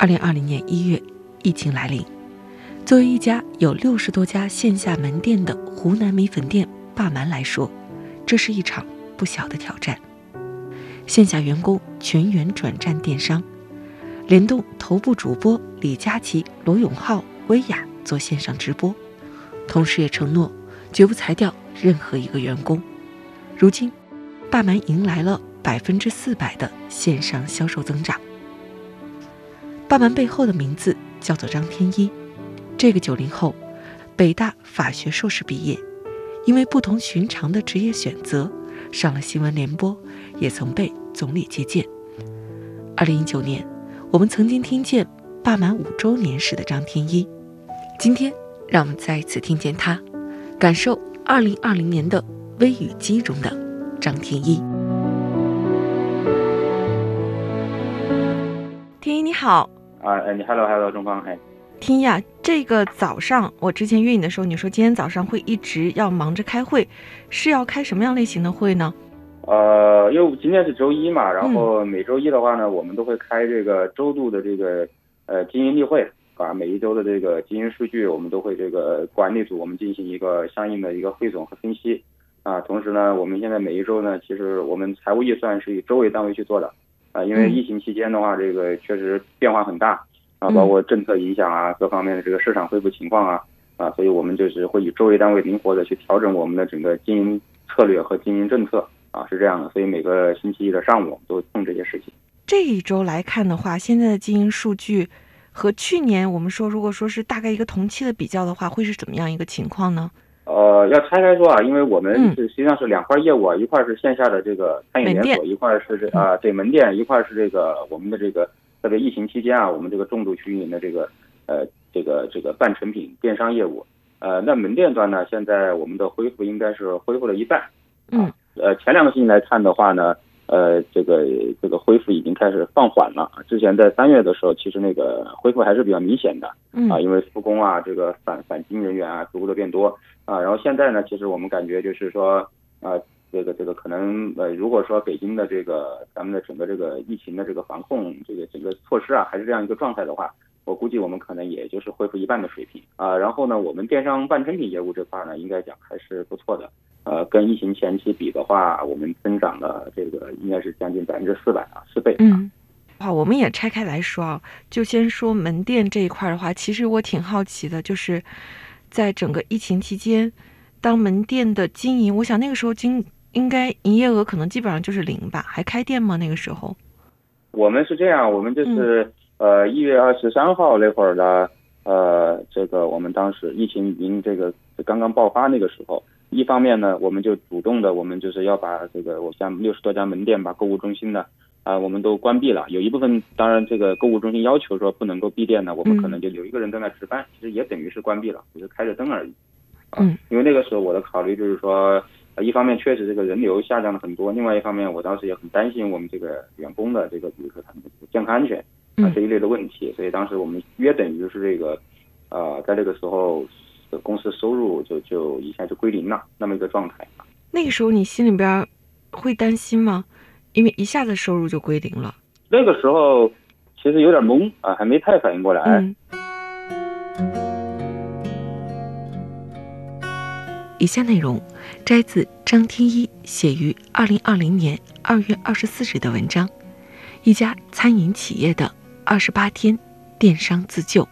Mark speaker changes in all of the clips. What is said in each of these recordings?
Speaker 1: 二零二零年一月，疫情来临。作为一家有六十多家线下门店的湖南米粉店霸蛮来说，这是一场不小的挑战。线下员工全员转战电商，联动头部主播李佳琦、罗永浩、薇娅做线上直播，同时也承诺绝不裁掉任何一个员工。如今，霸蛮迎来了百分之四百的线上销售增长。霸蛮背后的名字叫做张天一，这个九零后，北大法学硕士毕业，因为不同寻常的职业选择，上了新闻联播，也曾被总理接见。二零一九年，我们曾经听见霸满五周年时的张天一，今天让我们再一次听见他，感受二零二零年的微雨姬中的张天一。天一你好。
Speaker 2: 啊，哎，你 hello hello，中方，哎，
Speaker 1: 听呀，这个早上我之前约你的时候，你说今天早上会一直要忙着开会，是要开什么样类型的会呢？
Speaker 2: 呃，因为今天是周一嘛，然后每周一的话呢，我们都会开这个周度的这个呃经营例会，啊，每一周的这个经营数据，我们都会这个管理组我们进行一个相应的一个汇总和分析，啊，同时呢，我们现在每一周呢，其实我们财务预算是以周为单位去做的。啊，因为疫情期间的话，这个确实变化很大啊，包括政策影响啊，各方面的这个市场恢复情况啊，啊，所以我们就是会以周为单位灵活的去调整我们的整个经营策略和经营政策啊，是这样的。所以每个星期一的上午都碰这些事情。
Speaker 1: 这一周来看的话，现在的经营数据和去年我们说，如果说是大概一个同期的比较的话，会是怎么样一个情况呢？
Speaker 2: 呃，要拆开说啊，因为我们是实际上是两块业务啊，一块是线下的这个餐饮连锁，一块是这啊对门店，一块是这个我们的这个特别疫情期间啊，我们这个重度去运营的这个呃这个这个半成品电商业务。呃，那门店端呢，现在我们的恢复应该是恢复了一半。
Speaker 1: 嗯。
Speaker 2: 呃，前两个星期来看的话呢，呃，这个这个恢复已经开始放缓了。之前在三月的时候，其实那个恢复还是比较明显的。
Speaker 1: 嗯。
Speaker 2: 啊，因为复工啊，这个返返京人员啊，逐步的变多。啊，然后现在呢，其实我们感觉就是说，啊，这个这个可能呃，如果说北京的这个咱们的整个这个疫情的这个防控这个整个措施啊，还是这样一个状态的话，我估计我们可能也就是恢复一半的水平啊。然后呢，我们电商半成品业务这块呢，应该讲还是不错的，呃，跟疫情前期比的话，我们增长了这个应该是将近百分之四百啊，四倍。
Speaker 1: 嗯，好，我们也拆开来说啊，就先说门店这一块的话，其实我挺好奇的，就是。在整个疫情期间，当门店的经营，我想那个时候经应该营业额可能基本上就是零吧？还开店吗？那个时候，
Speaker 2: 我们是这样，我们就是呃一月二十三号那会儿呢，呃，这个我们当时疫情已经这个刚刚爆发那个时候，一方面呢，我们就主动的，我们就是要把这个我像六十多家门店把购物中心的。啊，我们都关闭了。有一部分，当然这个购物中心要求说不能够闭店呢，我们可能就留一个人在那值班，其实也等于是关闭了，只是开着灯而已。
Speaker 1: 嗯，
Speaker 2: 因为那个时候我的考虑就是说，一方面确实这个人流下降了很多，另外一方面我当时也很担心我们这个员工的这个，比如说他们的健康安全啊这一类的问题，所以当时我们约等于是这个，呃，在这个时候公司收入就就一下就归零了那么一个状态。
Speaker 1: 那个时候你心里边会担心吗？因为一下子收入就归零了，
Speaker 2: 那个时候其实有点懵啊，还没太反应过来。
Speaker 1: 以下内容摘自张天一写于二零二零年二月二十四日的文章：一家餐饮企业的二十八天电商自救。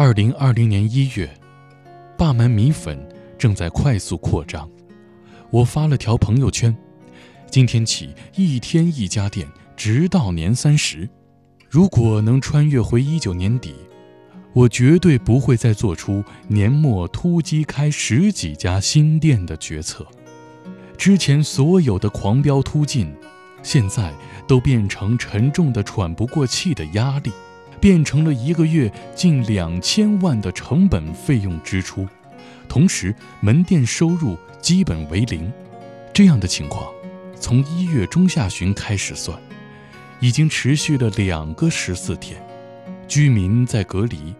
Speaker 3: 二零二零年一月，霸门米粉正在快速扩张，我发了条朋友圈。今天起，一天一家店，直到年三十。如果能穿越回一九年底，我绝对不会再做出年末突击开十几家新店的决策。之前所有的狂飙突进，
Speaker 4: 现在都变成沉重的喘不过气的压力，变成了一个月近两千万的成本费用支出，同时门店收入基本为零。这样的情况，从一月中下旬开始算，已经持续了两个十四天。居民在隔离，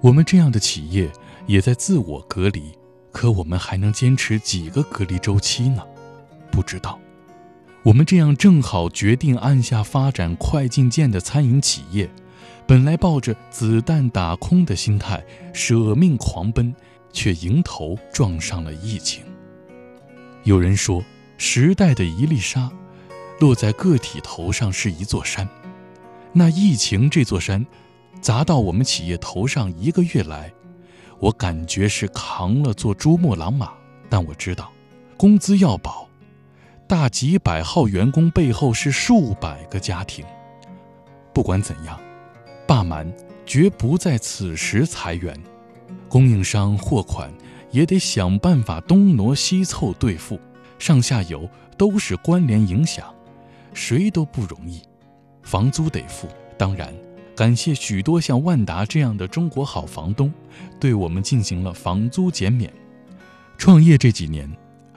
Speaker 4: 我们这样的企业也在自我隔离。可我们还能坚持几个隔离周期呢？不知道。我们这样正好决定按下发展快进键的餐饮企业，本来抱着子弹打空的心态舍命狂奔，却迎头撞上了疫情。有人说，时代的一粒沙，落在个体头上是一座山。那疫情这座山，砸到我们企业头上一个月来，我感觉是扛了座珠穆朗玛。但我知道，工资要保。大几百号员工背后是数百个家庭。不管怎样，霸蛮绝不在此时裁员，供应商货款也得想办法东挪西凑兑付，上下游都是关联影响，谁都不容易。房租得付，当然感谢许多像万达这样的中国好房东，对我们进行了房租减免。创业这几年。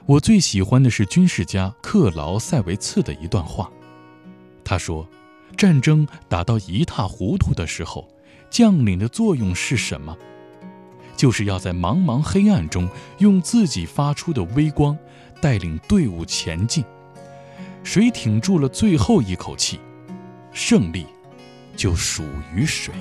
Speaker 4: 我最喜欢的是军事家克劳塞维茨的一段话。他说：“战争打到一塌糊涂的时候，将领的作用是什么？就是要在茫茫黑暗中，用自己发出的微光，带领队伍前进。谁挺住了最后一口气，胜利就属于谁。”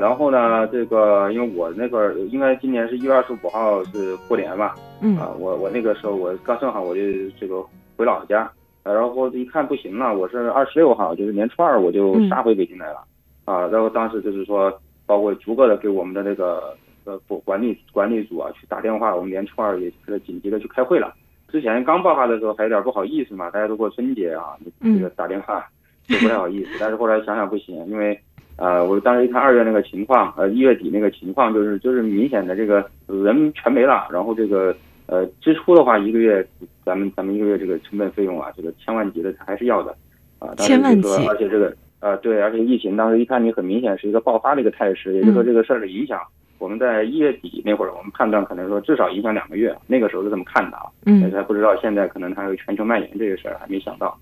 Speaker 2: 然后呢，这个因为我那个应该今年是一月二十五号是过年嘛，
Speaker 1: 嗯
Speaker 2: 啊，我我那个时候我刚正好我就这个回老家，然后一看不行了，我是二十六号就是年初二我就杀回北京来了，啊，然后当时就是说，包括逐个的给我们的那个呃管理管理组啊去打电话，我们年初二也是紧急的去开会了。之前刚爆发的时候还有点不好意思嘛，大家都过春节啊，这个打电话就不太好意思，但是后来想想不行，因为。呃，我当时一看二月那个情况，呃，一月底那个情况，就是就是明显的这个人全没了，然后这个呃支出的话，一个月咱们咱们一个月这个成本费用啊，这个千万级的还是要的，啊，
Speaker 1: 千万级，
Speaker 2: 而且这个呃对，而且疫情当时一看你很明显是一个爆发的一个态势，也就是说这个事儿的影响，我们在一月底那会儿，我们判断可能说至少影响两个月，那个时候是这么看的啊，
Speaker 1: 嗯，
Speaker 2: 还不知道现在可能它有全球蔓延这个事儿还没想到，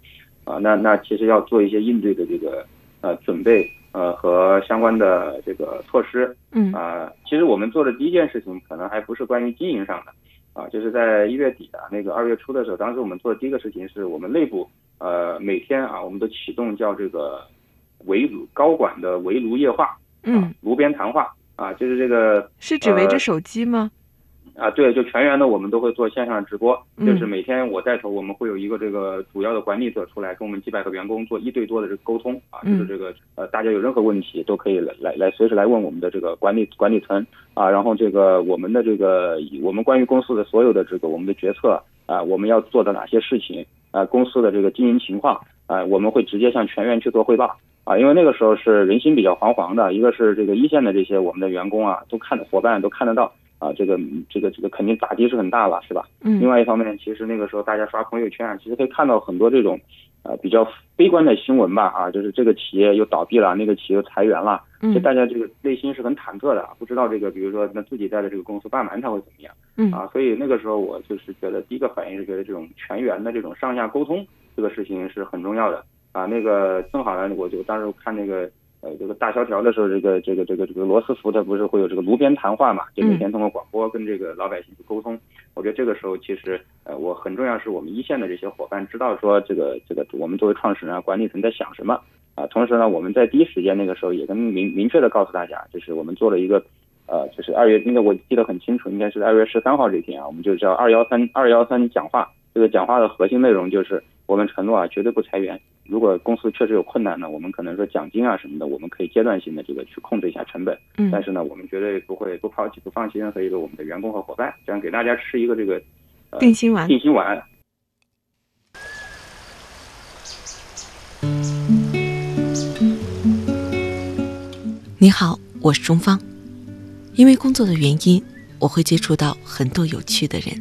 Speaker 2: 啊，那那其实要做一些应对的这个呃准备。呃，和相关的这个措施，
Speaker 1: 嗯
Speaker 2: 啊，其实我们做的第一件事情，可能还不是关于经营上的，啊，就是在一月底的那个二月初的时候，当时我们做的第一个事情，是我们内部呃每天啊，我们都启动叫这个围炉高管的围炉夜话，
Speaker 1: 嗯，
Speaker 2: 炉边谈话啊，就是这个
Speaker 1: 是指围着手机吗？
Speaker 2: 啊，对，就全员的我们都会做线上直播，就是每天我带头，我们会有一个这个主要的管理者出来跟我们几百个员工做一对多的这个沟通啊，就是这个呃，大家有任何问题都可以来来来随时来问我们的这个管理管理层啊，然后这个我们的这个我们关于公司的所有的这个我们的决策啊，我们要做的哪些事情啊，公司的这个经营情况啊，我们会直接向全员去做汇报啊，因为那个时候是人心比较惶惶的，一个是这个一线的这些我们的员工啊，都看伙伴都看得到。啊，这个这个这个肯定打击是很大了，是吧？
Speaker 1: 嗯。
Speaker 2: 另外一方面，其实那个时候大家刷朋友圈，其实可以看到很多这种，呃，比较悲观的新闻吧。啊，就是这个企业又倒闭了，那个企业又裁员了，就大家这个内心是很忐忑的，不知道这个，比如说那自己在的这个公司办完它会怎么样？
Speaker 1: 嗯。
Speaker 2: 啊，所以那个时候我就是觉得第一个反应是觉得这种全员的这种上下沟通这个事情是很重要的。啊，那个正好呢，我就当时看那个。呃，这个大萧条的时候，这个这个这个这个罗斯福他不是会有这个炉边谈话嘛？就每天通过广播跟这个老百姓去沟通。我觉得这个时候其实呃，我很重要是我们一线的这些伙伴知道说这个这个我们作为创始人啊、管理层在想什么啊。同时呢，我们在第一时间那个时候也跟明明确的告诉大家，就是我们做了一个呃，就是二月应该我记得很清楚，应该是二月十三号这天啊，我们就叫二幺三二幺三讲话。这个讲话的核心内容就是我们承诺啊，绝对不裁员。如果公司确实有困难呢，我们可能说奖金啊什么的，我们可以阶段性的这个去控制一下成本。
Speaker 1: 嗯。
Speaker 2: 但是呢，我们绝对不会不抛弃、不放弃任何一个我们的员工和伙伴，这样给大家吃一个这个
Speaker 1: 定心丸。
Speaker 2: 定心丸。
Speaker 1: 你好，我是钟芳。因为工作的原因，我会接触到很多有趣的人，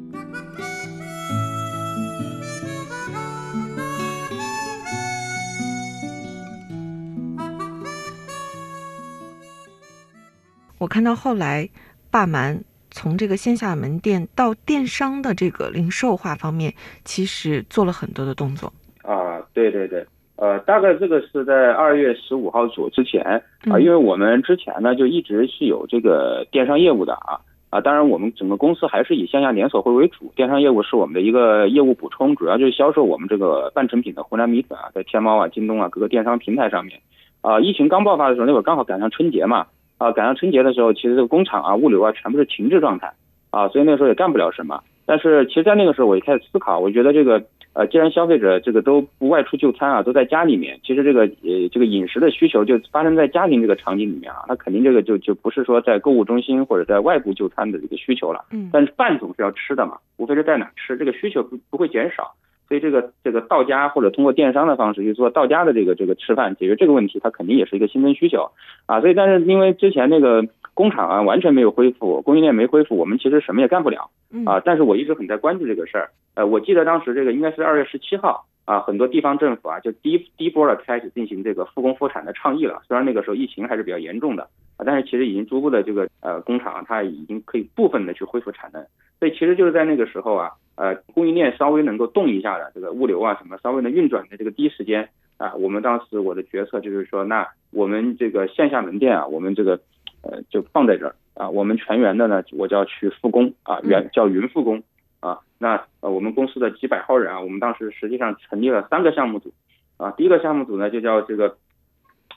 Speaker 1: 我看到后来，霸蛮从这个线下门店到电商的这个零售化方面，其实做了很多的动作。
Speaker 2: 啊，对对对，呃，大概这个是在二月十五号左之前啊，因为我们之前呢就一直是有这个电商业务的啊啊，当然我们整个公司还是以线下连锁会为主，电商业务是我们的一个业务补充，主要就是销售我们这个半成品的湖南米粉啊，在天猫啊、京东啊各个电商平台上面。啊，疫情刚爆发的时候，那会儿刚好赶上春节嘛。啊，赶上春节的时候，其实这个工厂啊、物流啊，全部是停滞状态，啊，所以那个时候也干不了什么。但是，其实，在那个时候，我就开始思考，我觉得这个，呃，既然消费者这个都不外出就餐啊，都在家里面，其实这个，呃，这个饮食的需求就发生在家庭这个场景里面啊，那肯定这个就就不是说在购物中心或者在外部就餐的这个需求了。嗯。但是饭总是要吃的嘛，无非是在哪吃，这个需求不不会减少。所以这个这个到家或者通过电商的方式去做到家的这个这个吃饭，解决这个问题，它肯定也是一个新增需求啊。所以，但是因为之前那个。工厂啊，完全没有恢复，供应链没恢复，我们其实什么也干不了啊。但是我一直很在关注这个事儿。呃，我记得当时这个应该是二月十七号啊，很多地方政府啊就第一第一波的开始进行这个复工复产的倡议了。虽然那个时候疫情还是比较严重的啊，但是其实已经逐步的这个呃工厂它已经可以部分的去恢复产能。所以其实就是在那个时候啊，呃供应链稍微能够动一下的这个物流啊什么稍微能运转的这个第一时间啊，我们当时我的决策就是说，那我们这个线下门店啊，我们这个。呃，就放在这儿啊。我们全员的呢，我就要去复工啊，原叫云复工啊。那呃，我们公司的几百号人啊，我们当时实际上成立了三个项目组啊。第一个项目组呢，就叫这个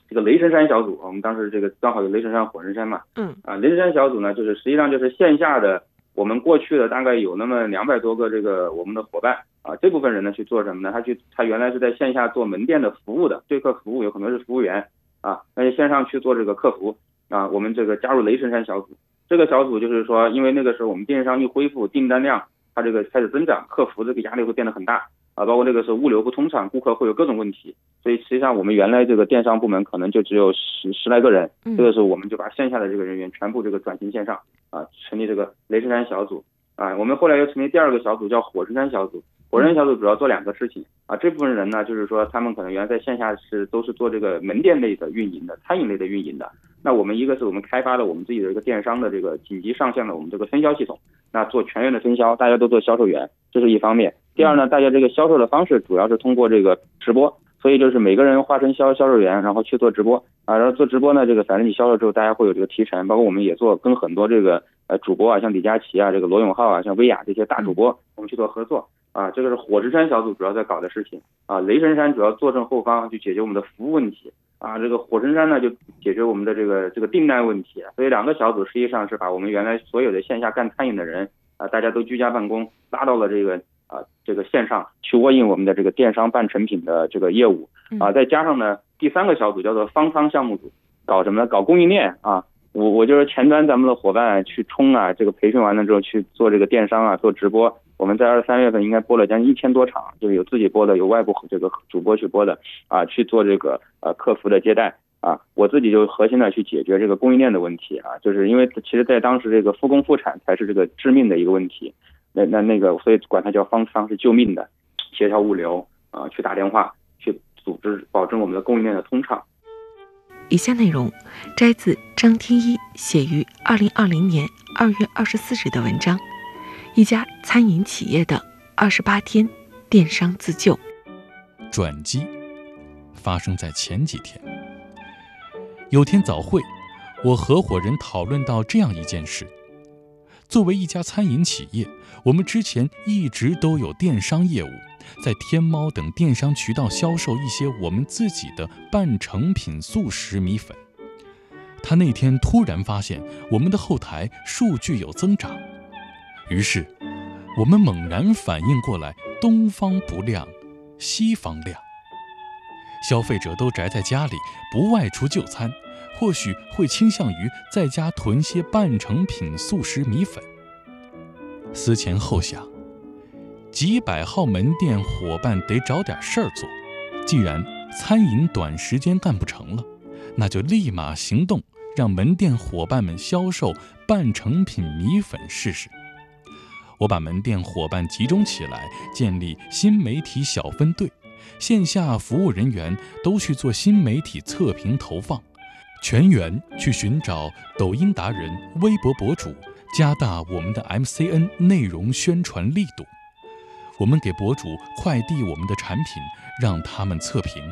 Speaker 2: 这个雷神山小组。我们当时这个刚好有雷神山、火神山嘛。嗯。啊，雷神山小组呢，就是实际上就是线下的，我们过去的大概有那么两百多个这个我们的伙伴啊。这部分人呢去做什么呢？他去他原来是在线下做门店的服务的，对客服务有很多是服务员啊，那就线上去做这个客服。啊，我们这个加入雷神山小组，这个小组就是说，因为那个时候我们电商一恢复，订单量它这个开始增长，客服这个压力会变得很大啊，包括这个是物流不通畅，顾客会有各种问题，所以实际上我们原来这个电商部门可能就只有十十来个人，这个时候我们就把线下的这个人员全部这个转型线上啊，成立这个雷神山小组啊，我们后来又成立第二个小组叫火神山小组，火神山小组主要做两个事情啊，这部分人呢就是说他们可能原来在线下是都是做这个门店类的运营的，餐饮类的运营的。那我们一个是我们开发了我们自己的一个电商的这个紧急上线了我们这个分销系统，那做全员的分销，大家都做销售员，这是一方面。第二呢，大家这个销售的方式主要是通过这个直播，所以就是每个人化成销销售员，然后去做直播啊，然后做直播呢，这个反正你销售之后，大家会有这个提成，包括我们也做跟很多这个呃主播啊，像李佳琦啊，这个罗永浩啊，像薇娅这些大主播，我们去做合作啊，这个是火之山小组主要在搞的事情啊，雷神山主要坐镇后方去解决我们的服务问题。啊，这个火神山呢就解决我们的这个这个订单问题，所以两个小组实际上是把我们原来所有的线下干餐饮的人啊，大家都居家办公，拉到了这个啊这个线上去握应我们的这个电商半成品的这个业务啊，再加上呢第三个小组叫做方舱项目组，搞什么呢？搞供应链啊，我我就是前端咱们的伙伴去冲啊，这个培训完了之后去做这个电商啊，做直播。我们在二三月份应该播了将近一千多场，就是有自己播的，有外部这个主播去播的啊，去做这个呃客服的接待啊，我自己就核心的去解决这个供应链的问题啊，就是因为其实在当时这个复工复产才是这个致命的一个问题，那那那个所以管它叫方舱是救命的，协调物流啊，去打电话去组织保证我们的供应链的通畅。
Speaker 1: 以下内容摘自张天一写于二零二零年二月二十四日的文章。一家餐饮企业的二十八天电商自救
Speaker 4: 转机发生在前几天。有天早会，我合伙人讨论到这样一件事：作为一家餐饮企业，我们之前一直都有电商业务，在天猫等电商渠道销售一些我们自己的半成品速食米粉。他那天突然发现，我们的后台数据有增长。于是，我们猛然反应过来，东方不亮，西方亮。消费者都宅在家里，不外出就餐，或许会倾向于在家囤些半成品速食米粉。思前后想，几百号门店伙伴得找点事儿做。既然餐饮短时间干不成了，那就立马行动，让门店伙伴们销售半成品米粉试试。我把门店伙伴集中起来，建立新媒体小分队。线下服务人员都去做新媒体测评投放，全员去寻找抖音达人、微博博主，加大我们的 MCN 内容宣传力度。我们给博主快递我们的产品，让他们测评。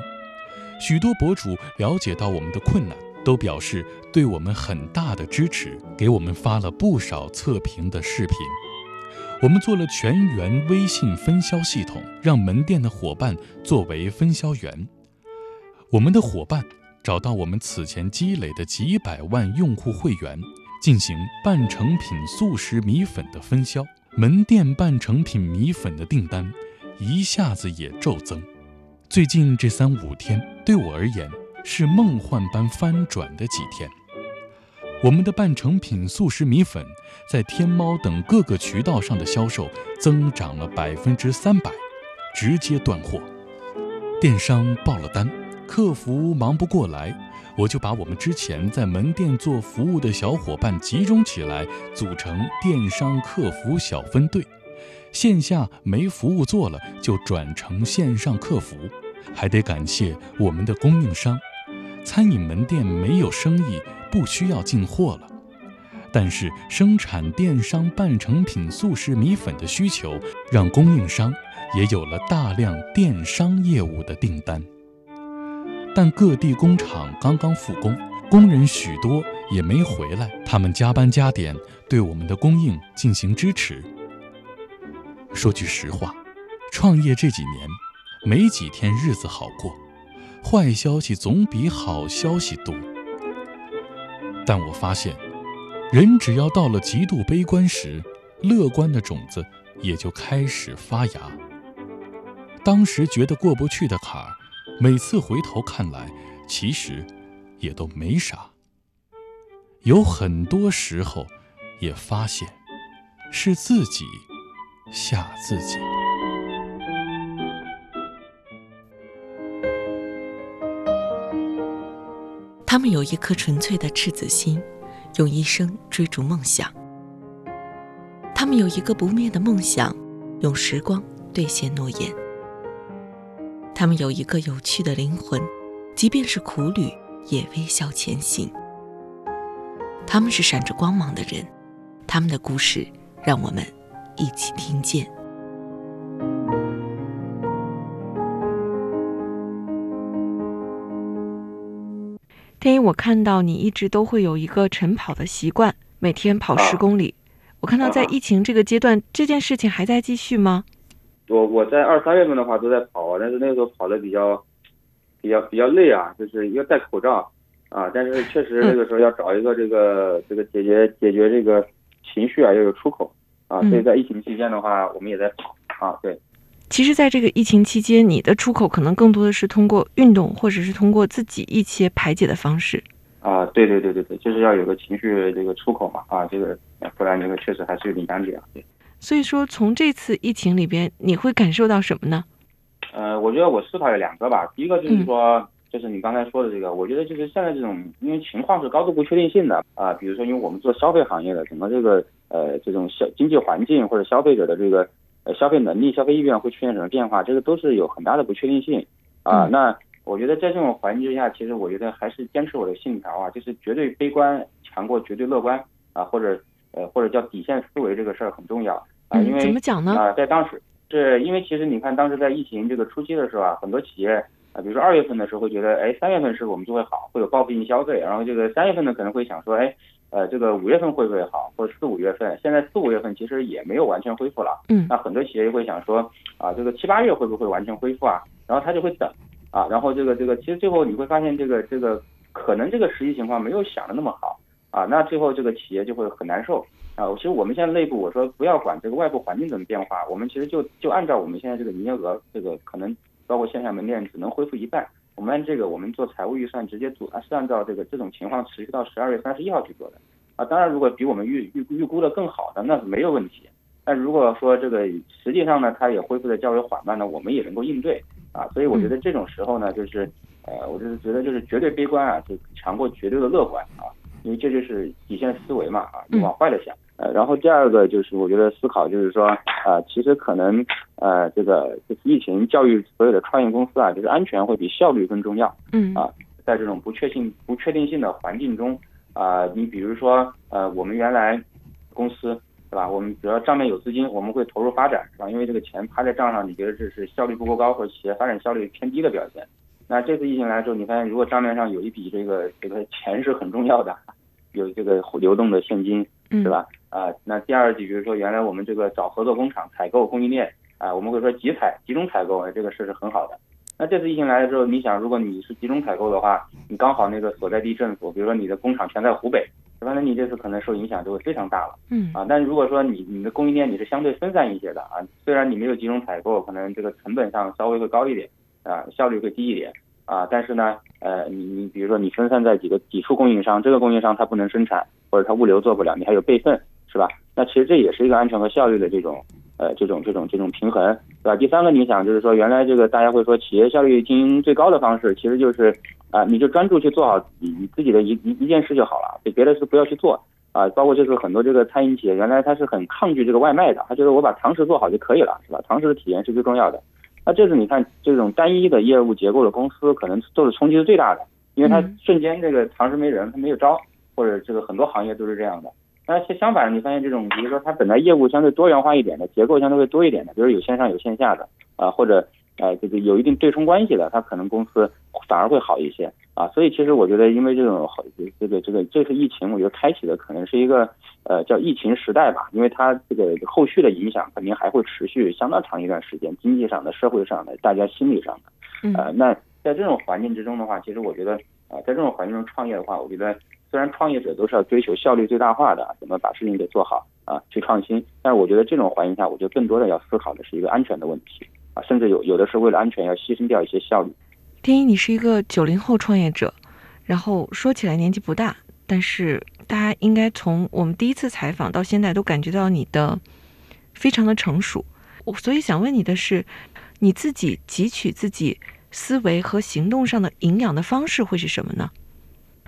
Speaker 4: 许多博主了解到我们的困难，都表示对我们很大的支持，给我们发了不少测评的视频。我们做了全员微信分销系统，让门店的伙伴作为分销员。我们的伙伴找到我们此前积累的几百万用户会员，进行半成品速食米粉的分销。门店半成品米粉的订单一下子也骤增。最近这三五天对我而言是梦幻般翻转的几天。我们的半成品速食米粉在天猫等各个渠道上的销售增长了百分之三百，直接断货。电商爆了单，客服忙不过来，我就把我们之前在门店做服务的小伙伴集中起来，组成电商客服小分队。线下没服务做了，就转成线上客服。还得感谢我们的供应商。餐饮门店没有生意，不需要进货了，但是生产电商半成品速食米粉的需求，让供应商也有了大量电商业务的订单。但各地工厂刚刚复工，工人许多也没回来，他们加班加点，对我们的供应进行支持。说句实话，创业这几年，没几天日子好过。坏消息总比好消息多，但我发现，人只要到了极度悲观时，乐观的种子也就开始发芽。当时觉得过不去的坎儿，每次回头看来，其实也都没啥。有很多时候，也发现是自己吓自己。
Speaker 1: 他们有一颗纯粹的赤子心，用一生追逐梦想。他们有一个不灭的梦想，用时光兑现诺言。他们有一个有趣的灵魂，即便是苦旅也微笑前行。他们是闪着光芒的人，他们的故事让我们一起听见。天一，我看到你一直都会有一个晨跑的习惯，每天跑十公里。我看到在疫情这个阶段，这件事情还在继续吗？
Speaker 2: 我我在二三月份的话都在跑，但是那个时候跑的比较比较比较累啊，就是要戴口罩啊。但是确实那个时候要找一个这个这个解决解决这个情绪啊，要有出口啊。所以在疫情期间的话，我们也在跑啊，对。
Speaker 1: 其实，在这个疫情期间，你的出口可能更多的是通过运动，或者是通过自己一些排解的方式。
Speaker 2: 啊，对对对对对，就是要有个情绪这个出口嘛，啊，这个不然这个确实还是有点压力啊。对。
Speaker 1: 所以说，从这次疫情里边，你会感受到什么呢？
Speaker 2: 呃，我觉得我思考有两个吧。第一个就是说，就是你刚才说的这个，我觉得就是现在这种，因为情况是高度不确定性的啊，比如说，因为我们做消费行业的，整个这个呃这种消经济环境或者消费者的这个。呃，消费能力、消费意愿会出现什么变化？这个都是有很大的不确定性啊。那我觉得在这种环境之下，其实我觉得还是坚持我的信条啊，就是绝对悲观强过绝对乐观啊，或者呃或者叫底线思维这个事儿很重要啊。因为
Speaker 1: 怎么讲呢？
Speaker 2: 啊，在当时是因为其实你看当时在疫情这个初期的时候啊，很多企业啊，比如说二月份的时候会觉得，哎，三月份是我们就会好，会有报复性消费，然后这个三月份呢可能会想说，哎。呃，这个五月份会不会好，或者四五月份？现在四五月份其实也没有完全恢复了。
Speaker 1: 嗯，
Speaker 2: 那很多企业会想说，啊，这个七八月会不会完全恢复啊？然后他就会等，啊，然后这个这个，其实最后你会发现，这个这个可能这个实际情况没有想的那么好，啊，那最后这个企业就会很难受。啊，其实我们现在内部我说不要管这个外部环境怎么变化，我们其实就就按照我们现在这个营业额这个可能包括线下门店只能恢复一半。我们按这个，我们做财务预算，直接做是按照这个这种情况持续到十二月三十一号去做的。啊，当然，如果比我们预预预估的更好的，那是没有问题。但如果说这个实际上呢，它也恢复的较为缓慢呢，我们也能够应对啊。所以我觉得这种时候呢，就是呃，我就是觉得就是绝对悲观啊，就强过绝对的乐观啊，因为这就是底线思维嘛啊，你往坏了想。呃，然后第二个就是我觉得思考就是说啊，其实可能呃，这个就是疫情教育所有的创业公司啊，就是安全会比效率更重要。
Speaker 1: 嗯
Speaker 2: 啊，在这种不确定不确定性的环境中啊，你比如说呃，我们原来公司。对吧？我们只要账面有资金，我们会投入发展，是吧？因为这个钱趴在账上，你觉得这是效率不够高，或者企业发展效率偏低的表现。那这次疫情来之后，你发现如果账面上有一笔这个这个钱是很重要的，有这个流动的现金，是吧？啊，那第二，比如说原来我们这个找合作工厂、采购供应链啊，我们会说集采、集中采购，这个事是很好的。那这次疫情来了之后，你想，如果你是集中采购的话，你刚好那个所在地政府，比如说你的工厂全在湖北。是吧那你这次可能受影响就会非常大了，
Speaker 1: 嗯
Speaker 2: 啊，但如果说你你的供应链你是相对分散一些的啊，虽然你没有集中采购，可能这个成本上稍微会高一点啊，效率会低一点啊，但是呢，呃，你你比如说你分散在几个几处供应商，这个供应商他不能生产或者他物流做不了，你还有备份是吧？那其实这也是一个安全和效率的这种呃这种这种这种平衡，对吧？第三个你想就是说原来这个大家会说企业效率经营最高的方式其实就是。啊，你就专注去做好你你自己的一一一件事就好了，别别的事不要去做啊。包括就是很多这个餐饮企业，原来他是很抗拒这个外卖的，他觉得我把堂食做好就可以了，是吧？堂食的体验是最重要的。那这是你看这种单一的业务结构的公司，可能受的冲击是最大的，因为它瞬间这个堂食没人，它没有招，或者这个很多行业都是这样的。那相反，你发现这种，比如说它本来业务相对多元化一点的，结构相对会多一点的，比如有线上有线下的啊，或者。呃，这个有一定对冲关系的，它可能公司反而会好一些啊。所以其实我觉得，因为这种好，这个这个这次疫情，我觉得开启的可能是一个呃叫疫情时代吧，因为它这个后续的影响肯定还会持续相当长一段时间，经济上的、社会上的、大家心理上的。呃，那在这种环境之中的话，其实我觉得啊，在这种环境中创业的话，我觉得虽然创业者都是要追求效率最大化的，怎么把事情给做好啊，去创新，但是我觉得这种环境下，我觉得更多的要思考的是一个安全的问题。啊，甚至有有的是为了安全要牺牲掉一些效率。
Speaker 1: 天一，你是一个九零后创业者，然后说起来年纪不大，但是大家应该从我们第一次采访到现在都感觉到你的非常的成熟。我所以想问你的是，你自己汲取自己思维和行动上的营养的方式会是什么呢？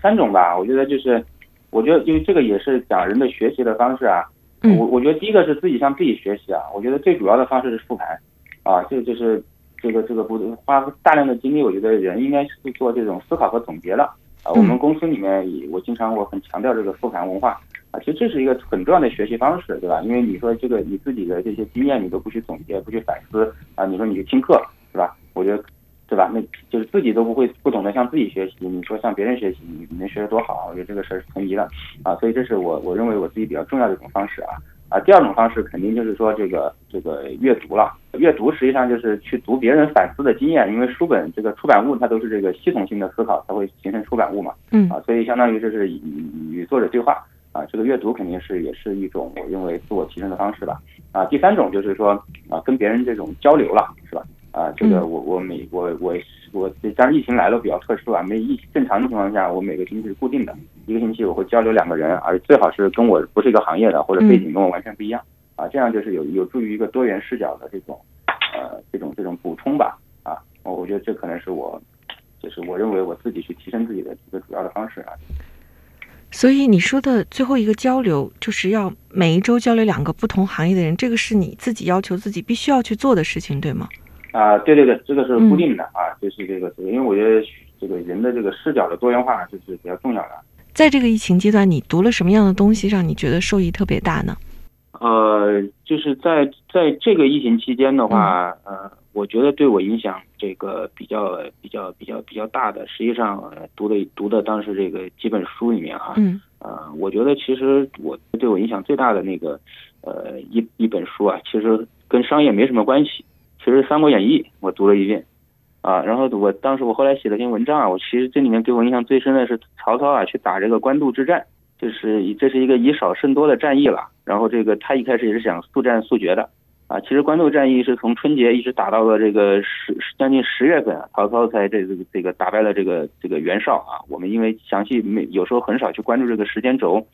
Speaker 2: 三种吧，我觉得就是，我觉得因为这个也是讲人的学习的方式啊。我我觉得第一个是自己向自己学习啊，我觉得最主要的方式是复盘。啊，这个就是这个这个不花大量的精力，我觉得人应该是做这种思考和总结了啊。我们公司里面也，我经常我很强调这个复盘文化啊，其实这是一个很重要的学习方式，对吧？因为你说这个你自己的这些经验你都不去总结、不去反思啊，你说你去听课，是吧？我觉得，对吧？那就是自己都不会不懂得向自己学习，你说向别人学习，你能学得多好？我觉得这个事儿是存疑的啊。所以这是我我认为我自己比较重要的一种方式啊。啊，第二种方式肯定就是说这个这个阅读了。阅读实际上就是去读别人反思的经验，因为书本这个出版物它都是这个系统性的思考才会形成出版物嘛。
Speaker 1: 嗯。
Speaker 2: 啊，所以相当于就是与与作者对话啊，这个阅读肯定是也是一种我认为自我提升的方式吧。啊，第三种就是说啊，跟别人这种交流了，是吧？啊，这个我我每我我我，当然疫情来了比较特殊啊，没疫正常的情况下，我每个星期是固定的，一个星期我会交流两个人，而最好是跟我不是一个行业的或者背景跟我完全不一样啊，这样就是有有助于一个多元视角的这种呃这种这种补充吧啊，我我觉得这可能是我就是我认为我自己去提升自己的一个主要的方式啊。
Speaker 1: 所以你说的最后一个交流，就是要每一周交流两个不同行业的人，这个是你自己要求自己必须要去做的事情，对吗？
Speaker 2: 啊，对对对，这个是固定的啊，就是这个，因为我觉得这个人的这个视角的多元化就是比较重要的。
Speaker 1: 在这个疫情阶段，你读了什么样的东西让你觉得受益特别大呢？
Speaker 2: 呃，就是在在这个疫情期间的话，呃，我觉得对我影响这个比较比较比较比较大的，实际上读的读的当时这个几本书里面哈，
Speaker 1: 嗯，
Speaker 2: 呃，我觉得其实我对我影响最大的那个呃一一本书啊，其实跟商业没什么关系。其实《三国演义》我读了一遍，啊，然后我当时我后来写了篇文章啊，我其实这里面给我印象最深的是曹操啊去打这个官渡之战，就是这是一个以少胜多的战役了。然后这个他一开始也是想速战速决的，啊，其实官渡战役是从春节一直打到了这个十将近十月份，啊曹操才这个这个打败了这个这个袁绍啊。我们因为详细没有时候很少去关注这个时间轴，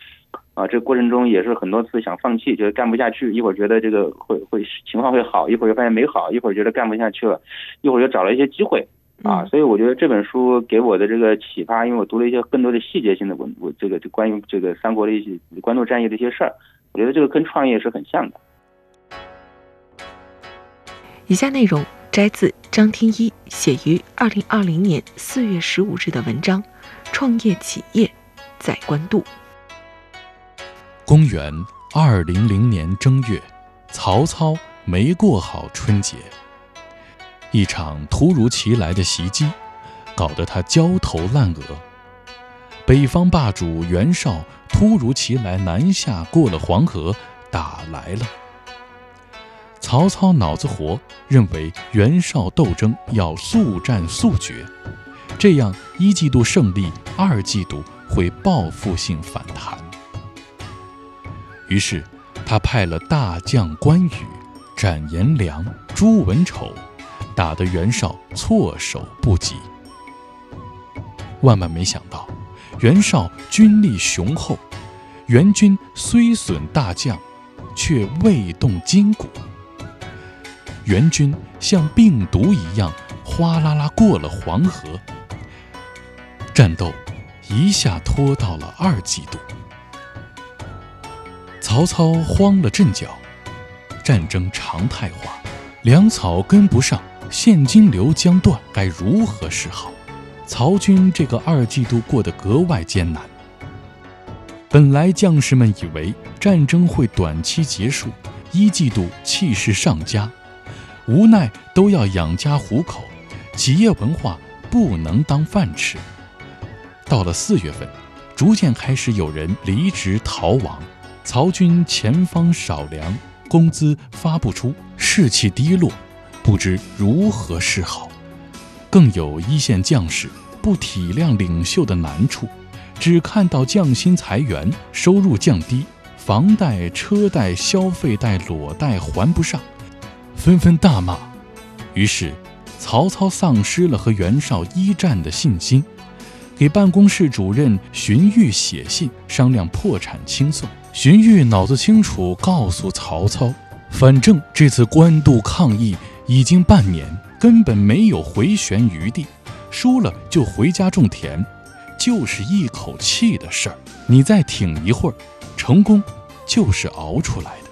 Speaker 2: 啊，这过程中也是很多次想放弃，觉得干不下去，一会儿觉得这个会会情况会好，一会儿又发现没好，一会儿觉得干不下去了，一会儿又找了一些机会啊。所以我觉得这本书给我的这个启发，因为我读了一些更多的细节性的文，我这个就关于这个三国的一些官渡战役的一些事儿，我觉得这个跟创业是很像的。
Speaker 1: 以下内容摘自张天一写于二零二零年四月十五日的文章《创业企业在官渡》。
Speaker 4: 公元二零零年正月，曹操没过好春节，一场突如其来的袭击，搞得他焦头烂额。北方霸主袁绍突如其来南下过了黄河，打来了。曹操脑子活，认为袁绍斗争要速战速决，这样一季度胜利，二季度会报复性反弹。于是，他派了大将关羽、斩颜良、诛文丑，打得袁绍措手不及。万万没想到，袁绍军力雄厚，援军虽损大将，却未动筋骨。援军像病毒一样哗啦啦过了黄河，战斗一下拖到了二季度。曹操慌了阵脚，战争常态化，粮草跟不上，现金流将断，该如何是好？曹军这个二季度过得格外艰难。本来将士们以为战争会短期结束，一季度气势上佳。无奈都要养家糊口，企业文化不能当饭吃。到了四月份，逐渐开始有人离职逃亡，曹军前方少粮，工资发不出，士气低落，不知如何是好。更有一线将士不体谅领袖的难处，只看到降薪裁员，收入降低，房贷、车贷、消费贷、裸贷还不上。纷纷大骂，于是曹操丧失了和袁绍一战的信心，给办公室主任荀彧写信商量破产清算。荀彧脑子清楚，告诉曹操，反正这次官渡抗议已经半年，根本没有回旋余地，输了就回家种田，就是一口气的事儿。你再挺一会儿，成功就是熬出来的。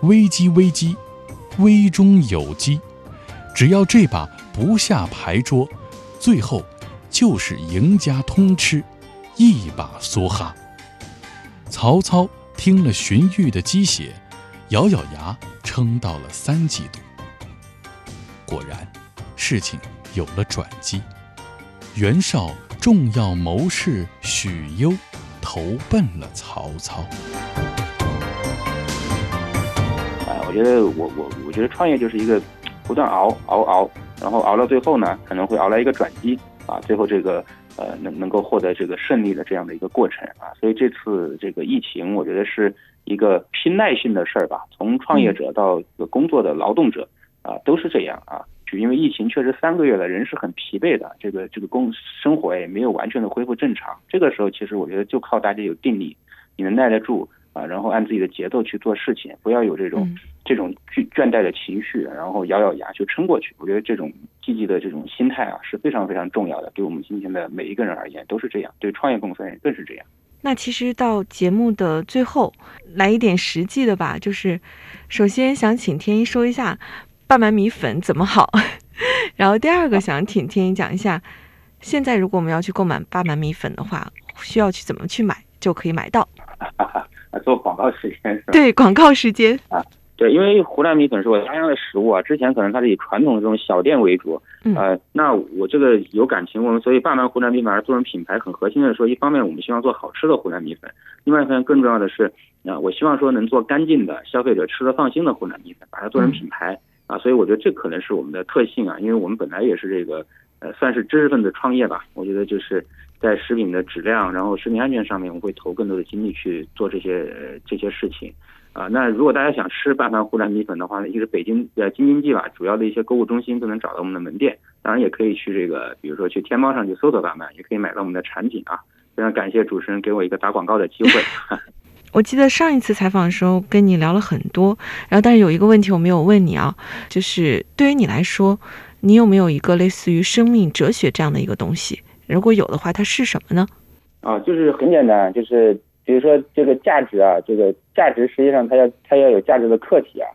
Speaker 4: 危机，危机。危中有机，只要这把不下牌桌，最后就是赢家通吃，一把梭哈。曹操听了荀彧的鸡血，咬咬牙撑到了三季度。果然，事情有了转机。袁绍重要谋士许攸投奔了曹操。
Speaker 2: 我觉得我我我觉得创业就是一个不断熬熬熬，然后熬到最后呢，可能会熬来一个转机啊，最后这个呃能能够获得这个胜利的这样的一个过程啊。所以这次这个疫情，我觉得是一个拼耐性的事儿吧。从创业者到这个工作的劳动者啊，都是这样啊。就因为疫情确实三个月了，人是很疲惫的，这个这个工生活也没有完全的恢复正常。这个时候，其实我觉得就靠大家有定力，你能耐得住。啊，然后按自己的节奏去做事情，不要有这种这种倦倦怠的情绪，然后咬咬牙就撑过去。我觉得这种积极的这种心态啊，是非常非常重要的。对我们今天的每一个人而言都是这样，对创业公司而言更是这样。
Speaker 1: 那其实到节目的最后，来一点实际的吧，就是首先想请天一说一下半满米粉怎么好，然后第二个想请天一讲一下，现在如果我们要去购买半满米粉的话，需要去怎么去买就可以买到。
Speaker 2: 做广告时间是吧？
Speaker 1: 对，广告时间
Speaker 2: 啊，对，因为湖南米粉是我家乡的食物啊，之前可能它是以传统的这种小店为主，呃，那我这个有感情，我们所以爸妈湖南米粉做成品牌，很核心的说，一方面我们希望做好吃的湖南米粉，另外一方面更重要的是，啊，我希望说能做干净的，消费者吃的放心的湖南米粉，把它做成品牌啊，所以我觉得这可能是我们的特性啊，因为我们本来也是这个，呃，算是知识分子创业吧，我觉得就是。在食品的质量，然后食品安全上面，我会投更多的精力去做这些这些事情，啊，那如果大家想吃拌饭湖南米粉的话呢，一个是北京呃京津冀吧，主要的一些购物中心都能找到我们的门店，当然也可以去这个，比如说去天猫上去搜索拌饭，也可以买到我们的产品啊。非常感谢主持人给我一个打广告的机会。
Speaker 1: 我记得上一次采访的时候跟你聊了很多，然后但是有一个问题我没有问你啊，就是对于你来说，你有没有一个类似于生命哲学这样的一个东西？如果有的话，它是什么呢？
Speaker 2: 啊，就是很简单，就是比如说这个价值啊，这个价值实际上它要它要有价值的客体啊，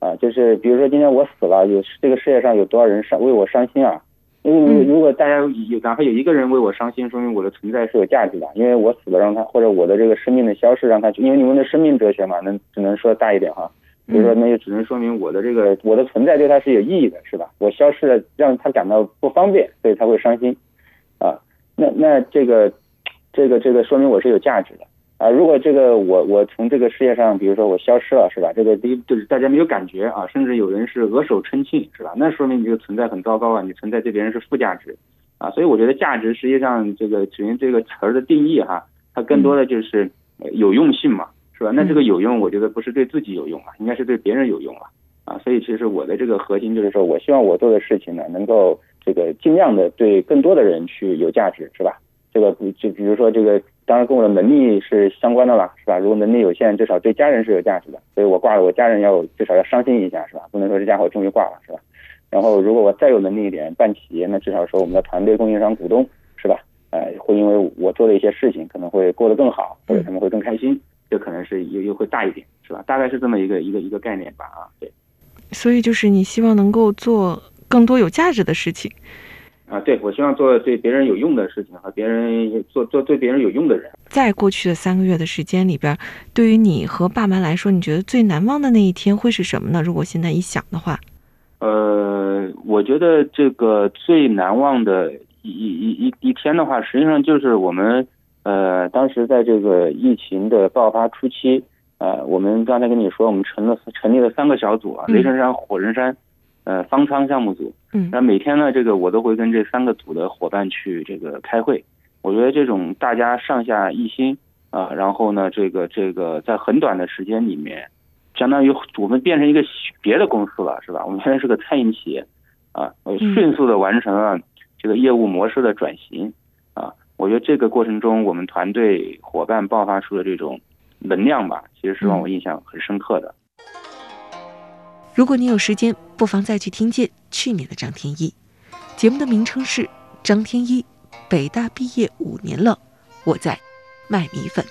Speaker 2: 啊，就是比如说今天我死了，有这个世界上有多少人伤为我伤心啊？因为如果大家有哪怕有一个人为我伤心，说明我的存在是有价值的，因为我死了让他或者我的这个生命的消逝让他，因为你们的生命哲学嘛，那只能说大一点哈，比如说那就只能说明我的这个我的存在对他是有意义的，是吧？我消失了让他感到不方便，所以他会伤心，啊，那那这个这个这个说明我是有价值的。啊，如果这个我我从这个世界上，比如说我消失了，是吧？这个第一就是大家没有感觉啊，甚至有人是额手称庆，是吧？那说明你这个存在很糟糕啊，你存在对别人是负价值，啊，所以我觉得价值实际上这个首先这个词儿的定义哈，它更多的就是有用性嘛，是吧？那这个有用，我觉得不是对自己有用啊，应该是对别人有用了啊，所以其实我的这个核心就是说我希望我做的事情呢，能够这个尽量的对更多的人去有价值，是吧？这个就比如说这个。当然跟我的能力是相关的了，是吧？如果能力有限，至少对家人是有价值的，所以我挂了，我家人要至少要伤心一下，是吧？不能说这家伙终于挂了，是吧？然后如果我再有能力一点，办企业，那至少说我们的团队、供应商、股东，是吧？呃，会因为我做的一些事情，可能会过得更好，或者他们会更开心，这可能是又又会大一点，是吧？大概是这么一个一个一个概念吧，啊，对。
Speaker 1: 所以就是你希望能够做更多有价值的事情。
Speaker 2: 啊，对，我希望做对别人有用的事情，和别人做做对别人有用的人。
Speaker 1: 在过去的三个月的时间里边，对于你和爸妈来说，你觉得最难忘的那一天会是什么呢？如果现在一想的话，
Speaker 2: 呃，我觉得这个最难忘的一一一一天的话，实际上就是我们呃，当时在这个疫情的爆发初期，呃，我们刚才跟你说，我们成了成立了三个小组啊，雷神山、火神山。呃，方舱项目组，
Speaker 1: 嗯，
Speaker 2: 那每天呢，这个我都会跟这三个组的伙伴去这个开会。我觉得这种大家上下一心啊，然后呢，这个这个在很短的时间里面，相当于我们变成一个别的公司了，是吧？我们现在是个餐饮企业啊，迅速的完成了这个业务模式的转型啊。我觉得这个过程中，我们团队伙伴爆发出的这种能量吧，其实是让我印象很深刻的。
Speaker 1: 如果你有时间，不妨再去听见去年的张天一。节目的名称是《张天一》，北大毕业五年了，我在卖米粉。